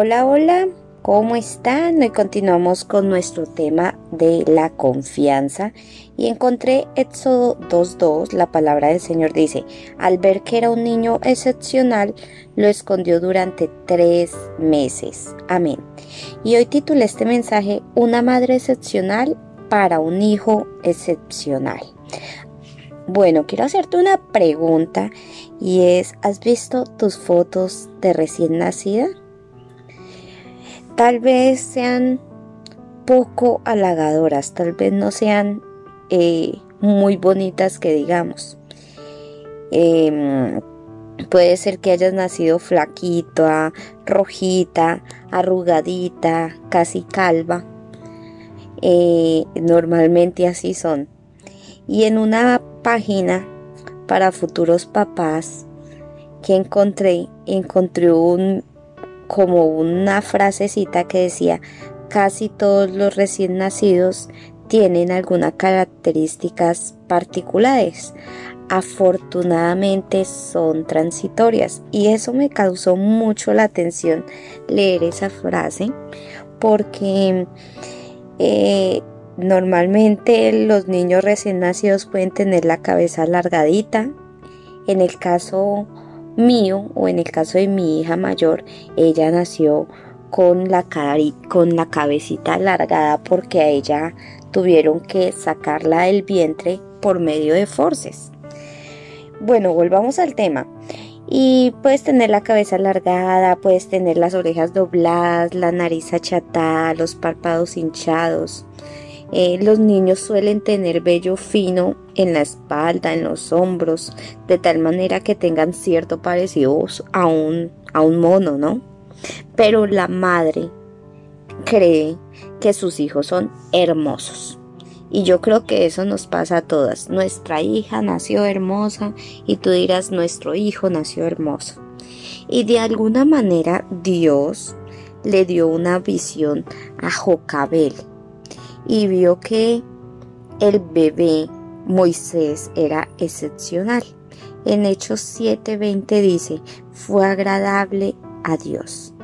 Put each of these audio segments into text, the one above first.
Hola, hola, ¿cómo están? Hoy continuamos con nuestro tema de la confianza y encontré Éxodo 2.2, la palabra del Señor dice, al ver que era un niño excepcional, lo escondió durante tres meses. Amén. Y hoy titulé este mensaje, Una madre excepcional para un hijo excepcional. Bueno, quiero hacerte una pregunta y es, ¿has visto tus fotos de recién nacida? Tal vez sean poco halagadoras, tal vez no sean eh, muy bonitas que digamos. Em, puede ser que hayas nacido flaquita, rojita, arrugadita, casi calva. Eh, normalmente así son. Y en una página para futuros papás que encontré, encontré un como una frasecita que decía, casi todos los recién nacidos tienen algunas características particulares. Afortunadamente son transitorias y eso me causó mucho la atención leer esa frase porque eh, normalmente los niños recién nacidos pueden tener la cabeza alargadita. En el caso mío o en el caso de mi hija mayor, ella nació con la, con la cabecita alargada porque a ella tuvieron que sacarla del vientre por medio de forces. Bueno, volvamos al tema. Y puedes tener la cabeza alargada, puedes tener las orejas dobladas, la nariz achatada, los párpados hinchados, eh, los niños suelen tener vello fino en la espalda, en los hombros, de tal manera que tengan cierto parecido a un, a un mono, ¿no? Pero la madre cree que sus hijos son hermosos. Y yo creo que eso nos pasa a todas. Nuestra hija nació hermosa y tú dirás, nuestro hijo nació hermoso. Y de alguna manera Dios le dio una visión a Jocabel, y vio que el bebé Moisés era excepcional. En Hechos 7:20 dice, fue agradable a Dios.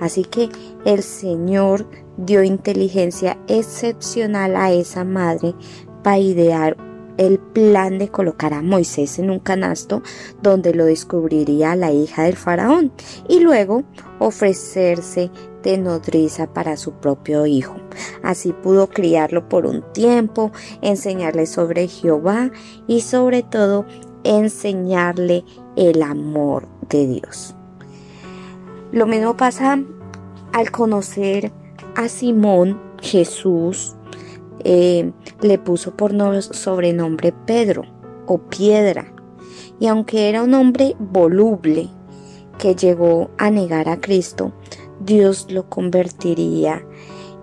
Así que el Señor dio inteligencia excepcional a esa madre para idear el plan de colocar a Moisés en un canasto donde lo descubriría la hija del faraón y luego ofrecerse de nodriza para su propio hijo. Así pudo criarlo por un tiempo, enseñarle sobre Jehová y sobre todo enseñarle el amor de Dios. Lo mismo pasa al conocer a Simón Jesús, eh, le puso por sobrenombre Pedro o Piedra. Y aunque era un hombre voluble que llegó a negar a Cristo, Dios lo convertiría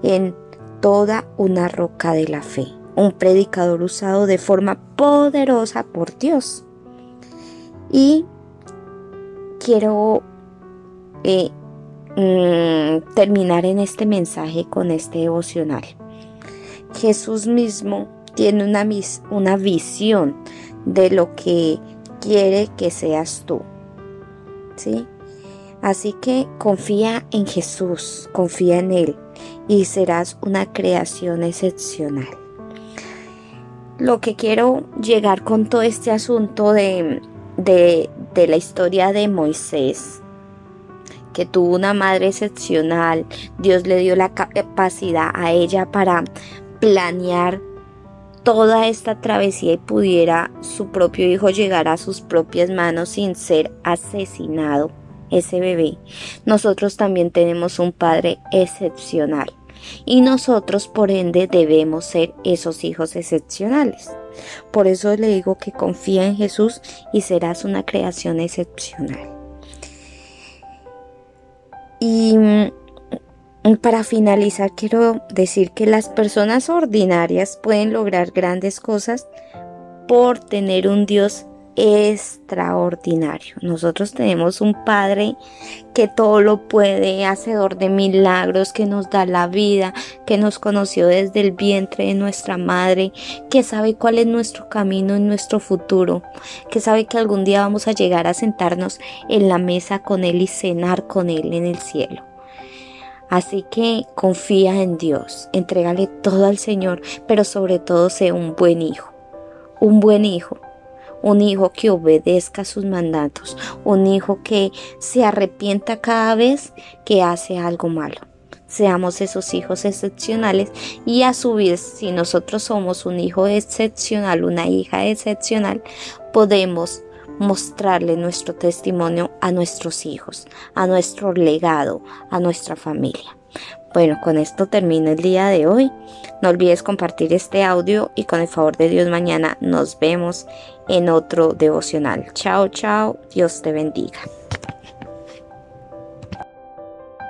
en toda una roca de la fe, un predicador usado de forma poderosa por Dios. Y quiero eh, mm, terminar en este mensaje con este devocional. Jesús mismo tiene una, una visión de lo que quiere que seas tú. ¿Sí? Así que confía en Jesús, confía en Él y serás una creación excepcional. Lo que quiero llegar con todo este asunto de, de, de la historia de Moisés, que tuvo una madre excepcional, Dios le dio la capacidad a ella para planear toda esta travesía y pudiera su propio hijo llegar a sus propias manos sin ser asesinado ese bebé, nosotros también tenemos un Padre excepcional y nosotros por ende debemos ser esos hijos excepcionales. Por eso le digo que confía en Jesús y serás una creación excepcional. Para finalizar quiero decir que las personas ordinarias pueden lograr grandes cosas por tener un Dios extraordinario. Nosotros tenemos un Padre que todo lo puede, hacedor de milagros, que nos da la vida, que nos conoció desde el vientre de nuestra madre, que sabe cuál es nuestro camino en nuestro futuro, que sabe que algún día vamos a llegar a sentarnos en la mesa con Él y cenar con Él en el cielo. Así que confía en Dios, entrégale todo al Señor, pero sobre todo sé un buen hijo, un buen hijo, un hijo que obedezca sus mandatos, un hijo que se arrepienta cada vez que hace algo malo. Seamos esos hijos excepcionales y a su vez, si nosotros somos un hijo excepcional, una hija excepcional, podemos mostrarle nuestro testimonio a nuestros hijos, a nuestro legado, a nuestra familia. Bueno, con esto termino el día de hoy. No olvides compartir este audio y con el favor de Dios mañana nos vemos en otro devocional. Chao, chao. Dios te bendiga.